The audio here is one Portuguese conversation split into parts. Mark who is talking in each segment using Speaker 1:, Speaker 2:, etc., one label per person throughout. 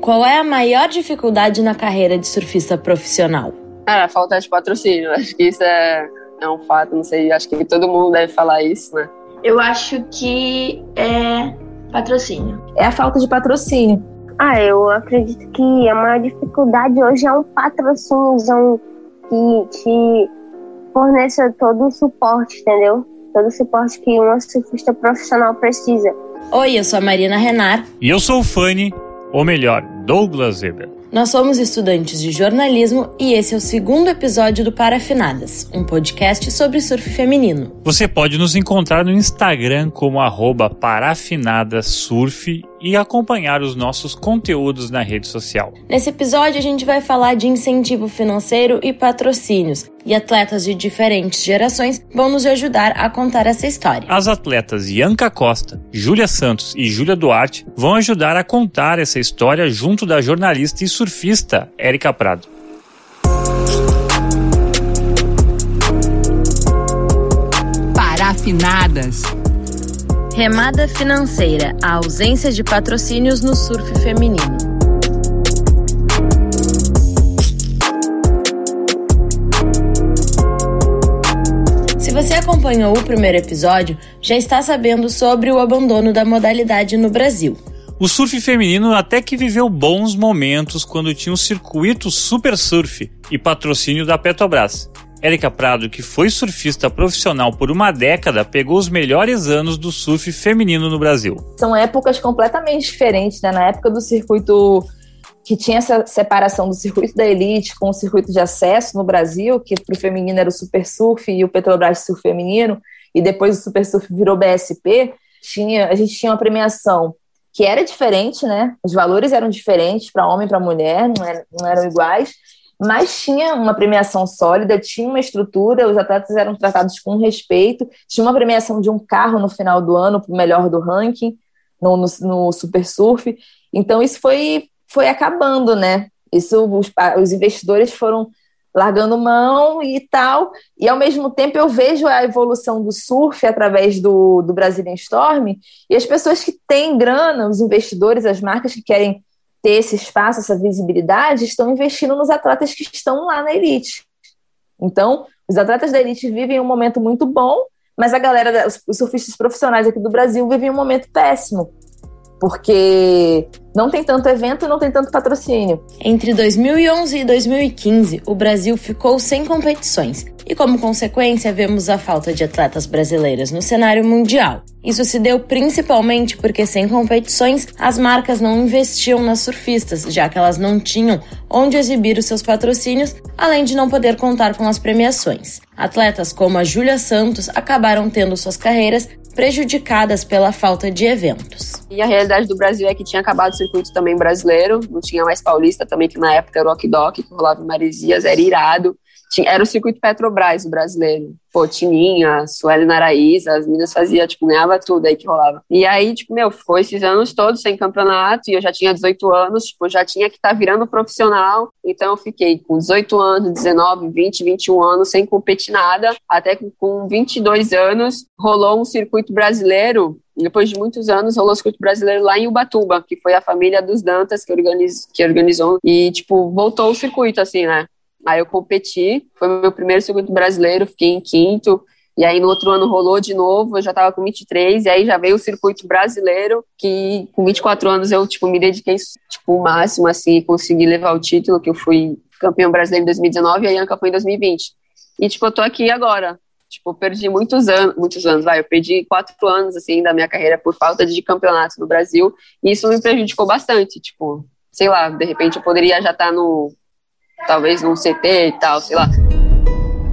Speaker 1: Qual é a maior dificuldade na carreira de surfista profissional?
Speaker 2: Ah, a falta de patrocínio. Acho que isso é, é um fato, não sei, acho que todo mundo deve falar isso, né?
Speaker 3: Eu acho que é patrocínio.
Speaker 4: É a falta de patrocínio.
Speaker 5: Ah, eu acredito que a maior dificuldade hoje é um patrocínio que te forneça todo o suporte, entendeu? Todo o suporte que um surfista profissional precisa.
Speaker 1: Oi, eu sou a Marina Renar.
Speaker 6: E eu sou o Fanny, ou melhor, Douglas Weber.
Speaker 1: Nós somos estudantes de jornalismo e esse é o segundo episódio do Parafinadas, um podcast sobre surf feminino.
Speaker 6: Você pode nos encontrar no Instagram como parafinadasurf e acompanhar os nossos conteúdos na rede social.
Speaker 1: Nesse episódio, a gente vai falar de incentivo financeiro e patrocínios, e atletas de diferentes gerações vão nos ajudar a contar essa história.
Speaker 6: As atletas Ianca Costa, Júlia Santos e Júlia Duarte vão ajudar a contar essa história junto da jornalista e surfista Érica Prado.
Speaker 1: Parafinadas Remada financeira, a ausência de patrocínios no surf feminino. Se você acompanhou o primeiro episódio, já está sabendo sobre o abandono da modalidade no Brasil.
Speaker 6: O surf feminino até que viveu bons momentos quando tinha o circuito Super Surf e patrocínio da Petrobras. Érica Prado, que foi surfista profissional por uma década, pegou os melhores anos do surf feminino no Brasil.
Speaker 4: São épocas completamente diferentes, né? Na época do circuito que tinha essa separação do circuito da elite com o circuito de acesso no Brasil, que para o feminino era o Super Surf e o Petrobras Surf Feminino, e depois o Super Surf virou BSP, tinha, a gente tinha uma premiação que era diferente, né? Os valores eram diferentes para homem e para mulher, não eram, não eram iguais, mas tinha uma premiação sólida, tinha uma estrutura, os atletas eram tratados com respeito, tinha uma premiação de um carro no final do ano para o melhor do ranking no, no, no, Super Surf. Então isso foi, foi acabando, né? Isso os, os investidores foram largando mão e tal, e ao mesmo tempo eu vejo a evolução do surf através do, do Brazilian Storm, e as pessoas que têm grana, os investidores, as marcas que querem ter esse espaço, essa visibilidade, estão investindo nos atletas que estão lá na elite. Então, os atletas da elite vivem um momento muito bom, mas a galera, os surfistas profissionais aqui do Brasil vivem um momento péssimo, porque não tem tanto evento não tem tanto patrocínio.
Speaker 1: Entre 2011 e 2015, o Brasil ficou sem competições e, como consequência, vemos a falta de atletas brasileiras no cenário mundial. Isso se deu principalmente porque, sem competições, as marcas não investiam nas surfistas, já que elas não tinham onde exibir os seus patrocínios, além de não poder contar com as premiações. Atletas como a Júlia Santos acabaram tendo suas carreiras prejudicadas pela falta de eventos.
Speaker 2: E a realidade do Brasil é que tinha acabado o circuito também brasileiro, não tinha mais paulista também, que na época era o Okidok, que rolava em Maresias, era irado. Era o circuito Petrobras, o brasileiro. Pô, Tininha, Sueli Naraíza, as meninas faziam, tipo, ganhava tudo aí que rolava. E aí, tipo, meu, ficou esses anos todos sem campeonato, e eu já tinha 18 anos, tipo, já tinha que estar tá virando profissional. Então eu fiquei com 18 anos, 19, 20, 21 anos, sem competir nada. Até que com 22 anos, rolou um circuito brasileiro depois de muitos anos, rolou o circuito brasileiro lá em Ubatuba, que foi a família dos Dantas que, organiz, que organizou. E, tipo, voltou o circuito, assim, né? Aí eu competi, foi meu primeiro circuito brasileiro, fiquei em quinto. E aí no outro ano rolou de novo, eu já estava com 23, e aí já veio o circuito brasileiro, que com 24 anos eu, tipo, me dediquei, tipo, o máximo, assim, consegui levar o título, que eu fui campeão brasileiro em 2019 e a Ianca foi em 2020. E, tipo, eu tô aqui agora. Tipo, eu perdi muitos anos, muitos anos, vai, eu perdi quatro anos, assim, da minha carreira por falta de campeonato no Brasil, e isso me prejudicou bastante, tipo, sei lá, de repente eu poderia já estar tá no talvez num CT e tal, sei lá.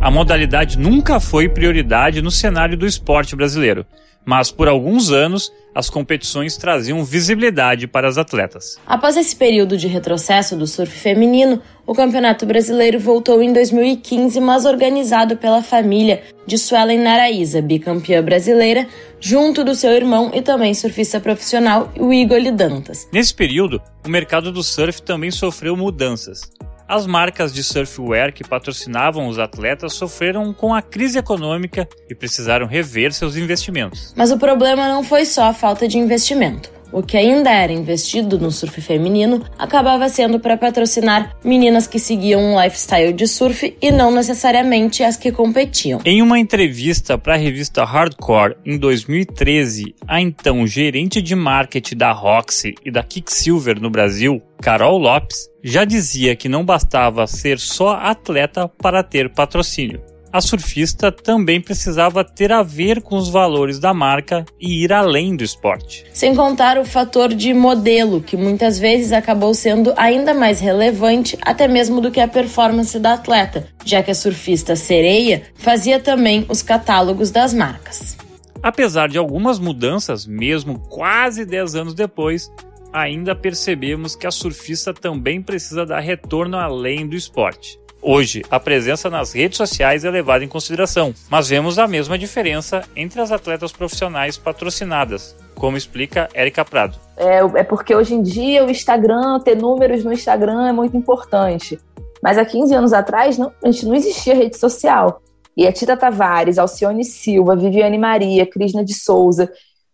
Speaker 6: A modalidade nunca foi prioridade no cenário do esporte brasileiro, mas por alguns anos as competições traziam visibilidade para as atletas.
Speaker 1: Após esse período de retrocesso do surf feminino, o Campeonato Brasileiro voltou em 2015, mas organizado pela família de Suelen Naraíza, bicampeã brasileira, junto do seu irmão e também surfista profissional, o Igor Dantas.
Speaker 6: Nesse período, o mercado do surf também sofreu mudanças. As marcas de surfwear que patrocinavam os atletas sofreram com a crise econômica e precisaram rever seus investimentos.
Speaker 1: Mas o problema não foi só a falta de investimento. O que ainda era investido no surf feminino acabava sendo para patrocinar meninas que seguiam um lifestyle de surf e não necessariamente as que competiam.
Speaker 6: Em uma entrevista para a revista Hardcore em 2013, a então gerente de marketing da Roxy e da Kicksilver no Brasil, Carol Lopes, já dizia que não bastava ser só atleta para ter patrocínio a surfista também precisava ter a ver com os valores da marca e ir além do esporte.
Speaker 1: Sem contar o fator de modelo, que muitas vezes acabou sendo ainda mais relevante até mesmo do que a performance da atleta, já que a surfista sereia fazia também os catálogos das marcas.
Speaker 6: Apesar de algumas mudanças, mesmo quase 10 anos depois, ainda percebemos que a surfista também precisa dar retorno além do esporte. Hoje, a presença nas redes sociais é levada em consideração, mas vemos a mesma diferença entre as atletas profissionais patrocinadas, como explica Érica Prado.
Speaker 4: É, é porque hoje em dia o Instagram, ter números no Instagram é muito importante. Mas há 15 anos atrás, não, a gente não existia rede social. E a Tita Tavares, Alcione Silva, Viviane Maria, Crisna de Souza,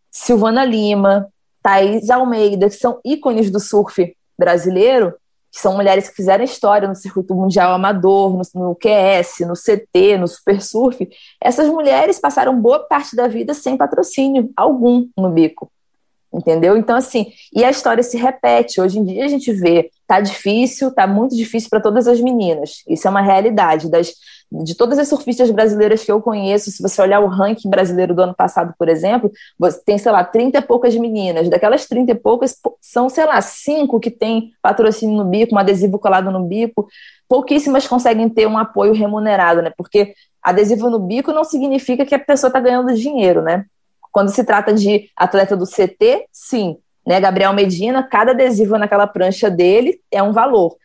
Speaker 4: Silvana Lima, Thaís Almeida, que são ícones do surf brasileiro, que são mulheres que fizeram história no circuito mundial amador, no, no QS, no CT, no Super Surf, essas mulheres passaram boa parte da vida sem patrocínio algum no bico. Entendeu? Então, assim, e a história se repete. Hoje em dia a gente vê, tá difícil, tá muito difícil para todas as meninas. Isso é uma realidade. Das, de todas as surfistas brasileiras que eu conheço, se você olhar o ranking brasileiro do ano passado, por exemplo, você tem, sei lá, 30 e poucas meninas. Daquelas 30 e poucas, são, sei lá, cinco que tem patrocínio no bico, um adesivo colado no bico. Pouquíssimas conseguem ter um apoio remunerado, né? Porque adesivo no bico não significa que a pessoa está ganhando dinheiro, né? Quando se trata de atleta do CT, sim. Né? Gabriel Medina, cada adesivo naquela prancha dele é um valor.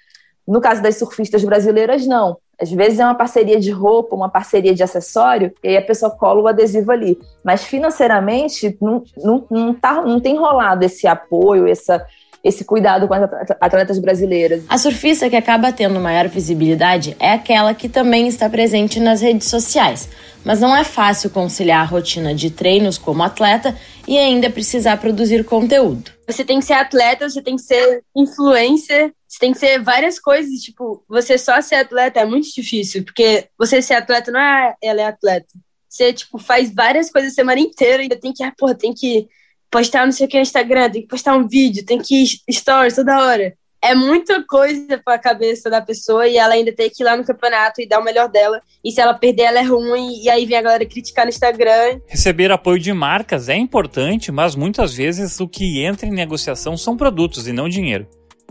Speaker 4: No caso das surfistas brasileiras, não. Às vezes é uma parceria de roupa, uma parceria de acessório, e aí a pessoa cola o adesivo ali. Mas financeiramente não, não, não, tá, não tem rolado esse apoio, essa, esse cuidado com as atletas brasileiras.
Speaker 1: A surfista que acaba tendo maior visibilidade é aquela que também está presente nas redes sociais. Mas não é fácil conciliar a rotina de treinos como atleta e ainda precisar produzir conteúdo.
Speaker 2: Você tem que ser atleta, você tem que ser influencer, você tem que ser várias coisas. Tipo, você só ser atleta é muito difícil, porque você ser atleta não é ela é atleta. Você, tipo, faz várias coisas a semana inteira e tem que, ah, porra, tem que postar não sei o que no Instagram, tem que postar um vídeo, tem que ir stories toda hora é muita coisa para a cabeça da pessoa e ela ainda tem que ir lá no campeonato e dar o melhor dela. E se ela perder, ela é ruim. E aí vem a galera criticar no Instagram.
Speaker 6: Receber apoio de marcas é importante, mas muitas vezes o que entra em negociação são produtos e não dinheiro.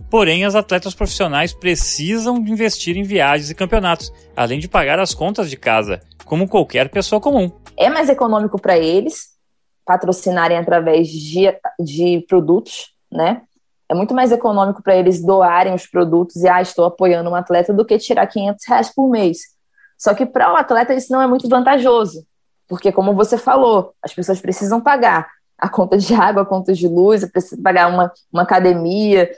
Speaker 6: Porém, as atletas profissionais precisam investir em viagens e campeonatos, além de pagar as contas de casa, como qualquer pessoa comum.
Speaker 4: É mais econômico para eles patrocinarem através de, de produtos, né? É muito mais econômico para eles doarem os produtos e, ah, estou apoiando um atleta, do que tirar 500 reais por mês. Só que para o atleta isso não é muito vantajoso, porque, como você falou, as pessoas precisam pagar a conta de água, a conta de luz, precisam pagar uma, uma academia,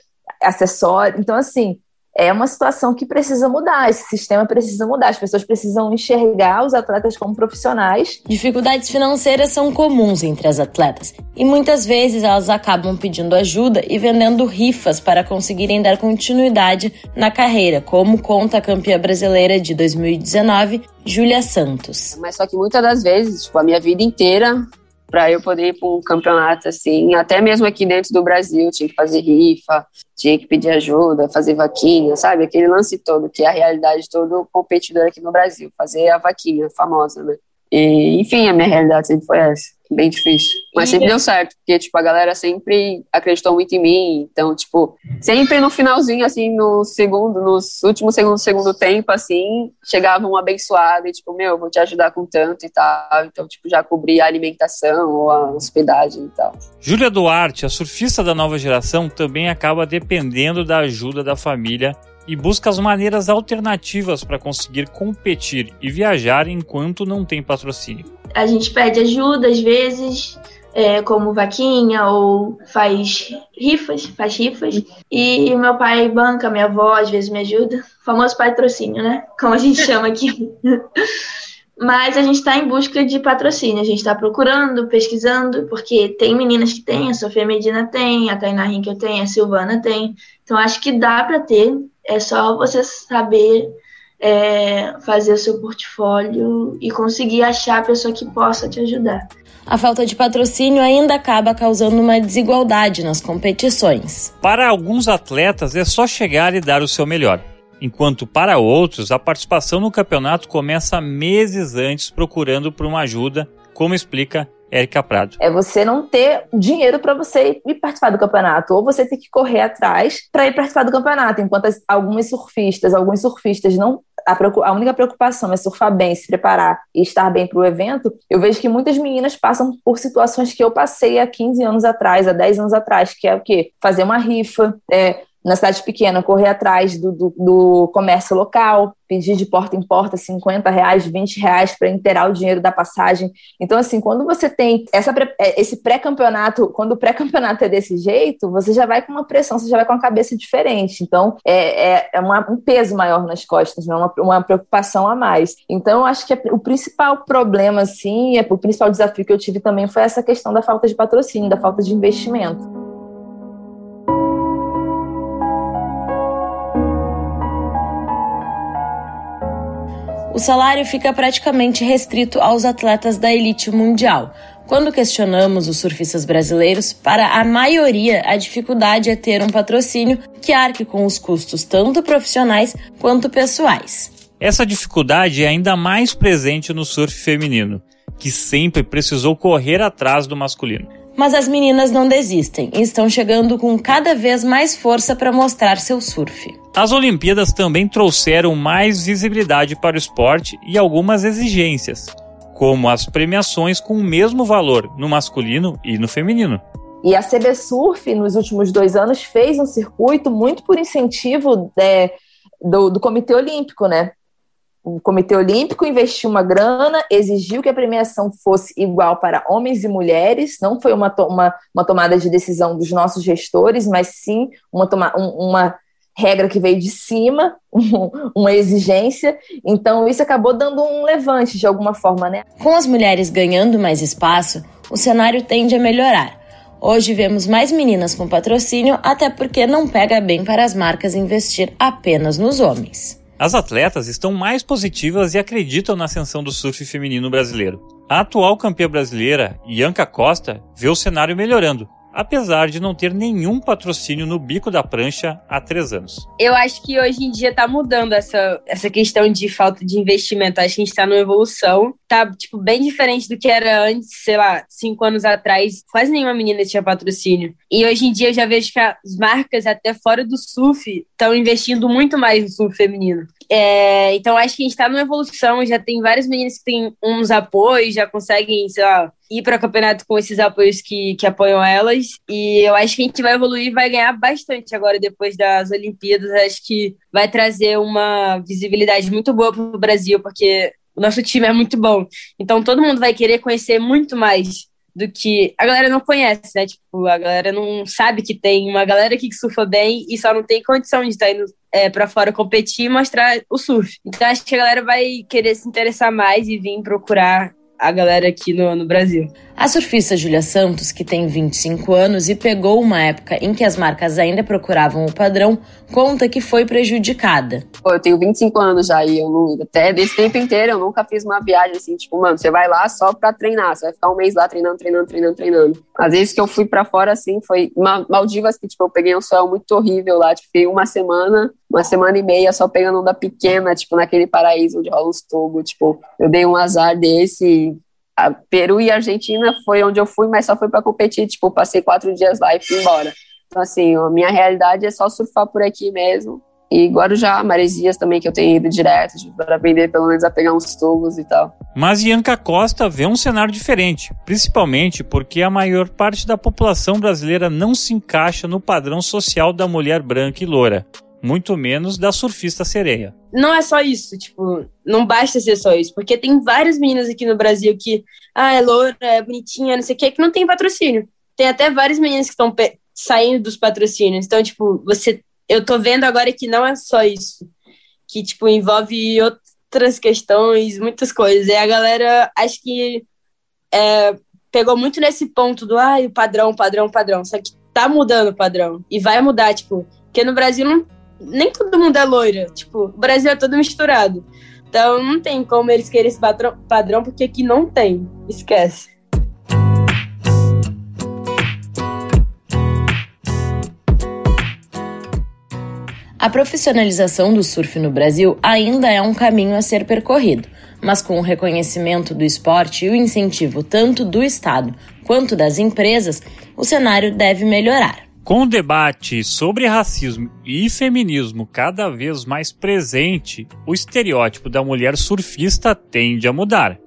Speaker 4: acessório. Então, assim, é uma situação que precisa mudar, esse sistema precisa mudar, as pessoas precisam enxergar os atletas como profissionais.
Speaker 1: Dificuldades financeiras são comuns entre as atletas e muitas vezes elas acabam pedindo ajuda e vendendo rifas para conseguirem dar continuidade na carreira, como conta a campeã brasileira de 2019, Júlia Santos.
Speaker 2: Mas só que muitas das vezes, tipo, a minha vida inteira para eu poder ir para um campeonato assim, até mesmo aqui dentro do Brasil, tinha que fazer rifa, tinha que pedir ajuda, fazer vaquinha, sabe? Aquele lance todo, que é a realidade de todo competidor aqui no Brasil, fazer a vaquinha famosa, né? E, enfim, a minha realidade sempre foi essa bem difícil. Mas sempre deu certo, porque, tipo, a galera sempre acreditou muito em mim. Então, tipo, sempre no finalzinho, assim, no segundo, nos últimos segundos do segundo tempo, assim, chegava um abençoado e, tipo, meu, vou te ajudar com tanto e tal. Então, tipo, já cobri a alimentação ou a hospedagem e tal.
Speaker 6: Júlia Duarte, a surfista da nova geração, também acaba dependendo da ajuda da família e busca as maneiras alternativas para conseguir competir e viajar enquanto não tem patrocínio.
Speaker 3: A gente pede ajuda às vezes, é, como vaquinha ou faz rifas, faz rifas. E meu pai banca, minha avó às vezes me ajuda. O famoso patrocínio, né? Como a gente chama aqui. Mas a gente está em busca de patrocínio, a gente está procurando, pesquisando, porque tem meninas que têm, a Sofia Medina tem, a Tainá Rinkel tem, a Silvana tem. Então acho que dá para ter, é só você saber é, fazer o seu portfólio e conseguir achar a pessoa que possa te ajudar.
Speaker 1: A falta de patrocínio ainda acaba causando uma desigualdade nas competições.
Speaker 6: Para alguns atletas é só chegar e dar o seu melhor enquanto para outros a participação no campeonato começa meses antes procurando por uma ajuda, como explica Érica Prado.
Speaker 4: É você não ter dinheiro para você ir participar do campeonato, ou você ter que correr atrás para ir participar do campeonato, enquanto as, algumas surfistas, alguns surfistas não a, a, única preocupação é surfar bem, se preparar e estar bem para o evento, eu vejo que muitas meninas passam por situações que eu passei há 15 anos atrás, há 10 anos atrás, que é o quê? Fazer uma rifa, é, na cidade pequena, correr atrás do, do, do, comércio local, pedir de porta em porta 50 reais, 20 reais para inteirar o dinheiro da passagem. Então, assim, quando você tem essa, é, esse pré-campeonato, quando o pré-campeonato é desse jeito, você já vai com uma pressão, você já vai com a cabeça diferente. Então, é, é, é uma, um peso maior nas costas, né? uma, uma preocupação a mais. Então, acho que o principal problema, assim, é, o principal desafio que eu tive também foi essa questão da falta de patrocínio, da falta de investimento.
Speaker 1: O salário fica praticamente restrito aos atletas da elite mundial. Quando questionamos os surfistas brasileiros, para a maioria a dificuldade é ter um patrocínio que arque com os custos tanto profissionais quanto pessoais.
Speaker 6: Essa dificuldade é ainda mais presente no surf feminino, que sempre precisou correr atrás do masculino.
Speaker 1: Mas as meninas não desistem e estão chegando com cada vez mais força para mostrar seu surf.
Speaker 6: As Olimpíadas também trouxeram mais visibilidade para o esporte e algumas exigências, como as premiações com o mesmo valor no masculino e no feminino.
Speaker 4: E a CB Surf, nos últimos dois anos, fez um circuito muito por incentivo é, do, do Comitê Olímpico, né? O Comitê Olímpico investiu uma grana, exigiu que a premiação fosse igual para homens e mulheres, não foi uma, uma, uma tomada de decisão dos nossos gestores, mas sim uma, um, uma regra que veio de cima, um, uma exigência. Então, isso acabou dando um levante de alguma forma, né?
Speaker 1: Com as mulheres ganhando mais espaço, o cenário tende a melhorar. Hoje vemos mais meninas com patrocínio, até porque não pega bem para as marcas investir apenas nos homens.
Speaker 6: As atletas estão mais positivas e acreditam na ascensão do surf feminino brasileiro. A atual campeã brasileira, Ianca Costa, vê o cenário melhorando apesar de não ter nenhum patrocínio no bico da prancha há três anos.
Speaker 2: Eu acho que hoje em dia tá mudando essa, essa questão de falta de investimento. Acho que a gente tá numa evolução. Tá, tipo, bem diferente do que era antes, sei lá, cinco anos atrás. Quase nenhuma menina tinha patrocínio. E hoje em dia eu já vejo que as marcas, até fora do surf, estão investindo muito mais no surf feminino. É, então acho que a gente tá numa evolução. Já tem várias meninas que têm uns apoios, já conseguem, sei lá, ir para o campeonato com esses apoios que, que apoiam elas. E eu acho que a gente vai evoluir vai ganhar bastante agora, depois das Olimpíadas. Acho que vai trazer uma visibilidade muito boa para o Brasil, porque o nosso time é muito bom. Então todo mundo vai querer conhecer muito mais do que a galera não conhece, né? Tipo, a galera não sabe que tem uma galera que surfa bem e só não tem condição de estar indo é, para fora competir e mostrar o surf. Então acho que a galera vai querer se interessar mais e vir procurar a galera aqui no, no Brasil.
Speaker 1: A surfista Julia Santos, que tem 25 anos e pegou uma época em que as marcas ainda procuravam o padrão, conta que foi prejudicada.
Speaker 2: Pô, eu tenho 25 anos já e eu não, até desse tempo inteiro eu nunca fiz uma viagem assim, tipo, mano, você vai lá só pra treinar, você vai ficar um mês lá treinando, treinando, treinando, treinando. Às vezes que eu fui para fora assim, foi Maldivas que, tipo, eu peguei um sol muito horrível lá, tipo, fiquei uma semana, uma semana e meia só pegando onda pequena, tipo, naquele paraíso onde rola os tubos, tipo, eu dei um azar desse a Peru e Argentina foi onde eu fui, mas só fui para competir, tipo, passei quatro dias lá e fui embora. Então, assim, a minha realidade é só surfar por aqui mesmo. E Guarujá, Maresias também, que eu tenho ido direto, tipo, para aprender pelo menos a pegar uns tubos e tal.
Speaker 6: Mas Ianca Costa vê um cenário diferente, principalmente porque a maior parte da população brasileira não se encaixa no padrão social da mulher branca e loura muito menos da surfista sereia.
Speaker 2: Não é só isso, tipo, não basta ser só isso, porque tem várias meninas aqui no Brasil que, ah, é loura, é bonitinha, não sei o que, que não tem patrocínio. Tem até várias meninas que estão saindo dos patrocínios. Então, tipo, você, eu tô vendo agora que não é só isso, que, tipo, envolve
Speaker 7: outras questões, muitas coisas. E a galera, acho que é, pegou muito nesse ponto do, ai, o padrão, padrão, padrão. Só que tá mudando o padrão. E vai mudar, tipo, porque no Brasil não, nem todo mundo é loira. Tipo, o Brasil é todo misturado. Então não tem como eles querem esse padrão, padrão porque aqui não tem. Esquece.
Speaker 1: A profissionalização do surf no Brasil ainda é um caminho a ser percorrido, mas com o reconhecimento do esporte e o incentivo tanto do Estado quanto das empresas, o cenário deve melhorar.
Speaker 6: Com o debate sobre racismo e feminismo cada vez mais presente, o estereótipo da mulher surfista tende a mudar.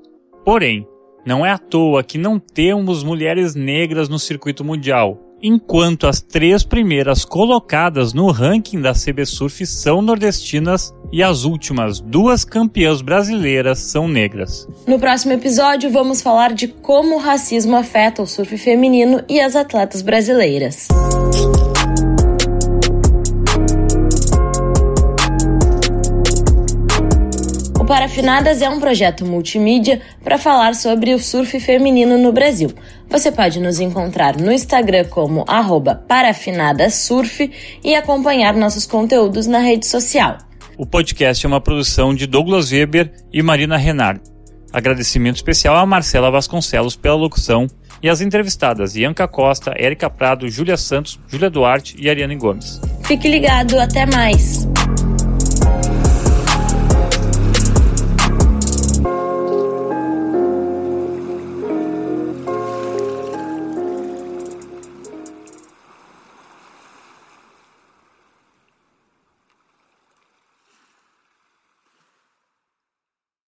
Speaker 6: Porém, não é à toa que não temos mulheres negras no circuito mundial, enquanto as três primeiras colocadas no ranking da CB Surf são nordestinas e as últimas duas campeãs brasileiras são negras.
Speaker 1: No próximo episódio, vamos falar de como o racismo afeta o surf feminino e as atletas brasileiras. Parafinadas é um projeto multimídia para falar sobre o surf feminino no Brasil. Você pode nos encontrar no Instagram como parafinadasurf e acompanhar nossos conteúdos na rede social.
Speaker 6: O podcast é uma produção de Douglas Weber e Marina Renard. Agradecimento especial a Marcela Vasconcelos pela locução e as entrevistadas Ianca Costa, Érica Prado, Júlia Santos, Júlia Duarte e Ariane Gomes.
Speaker 1: Fique ligado, até mais!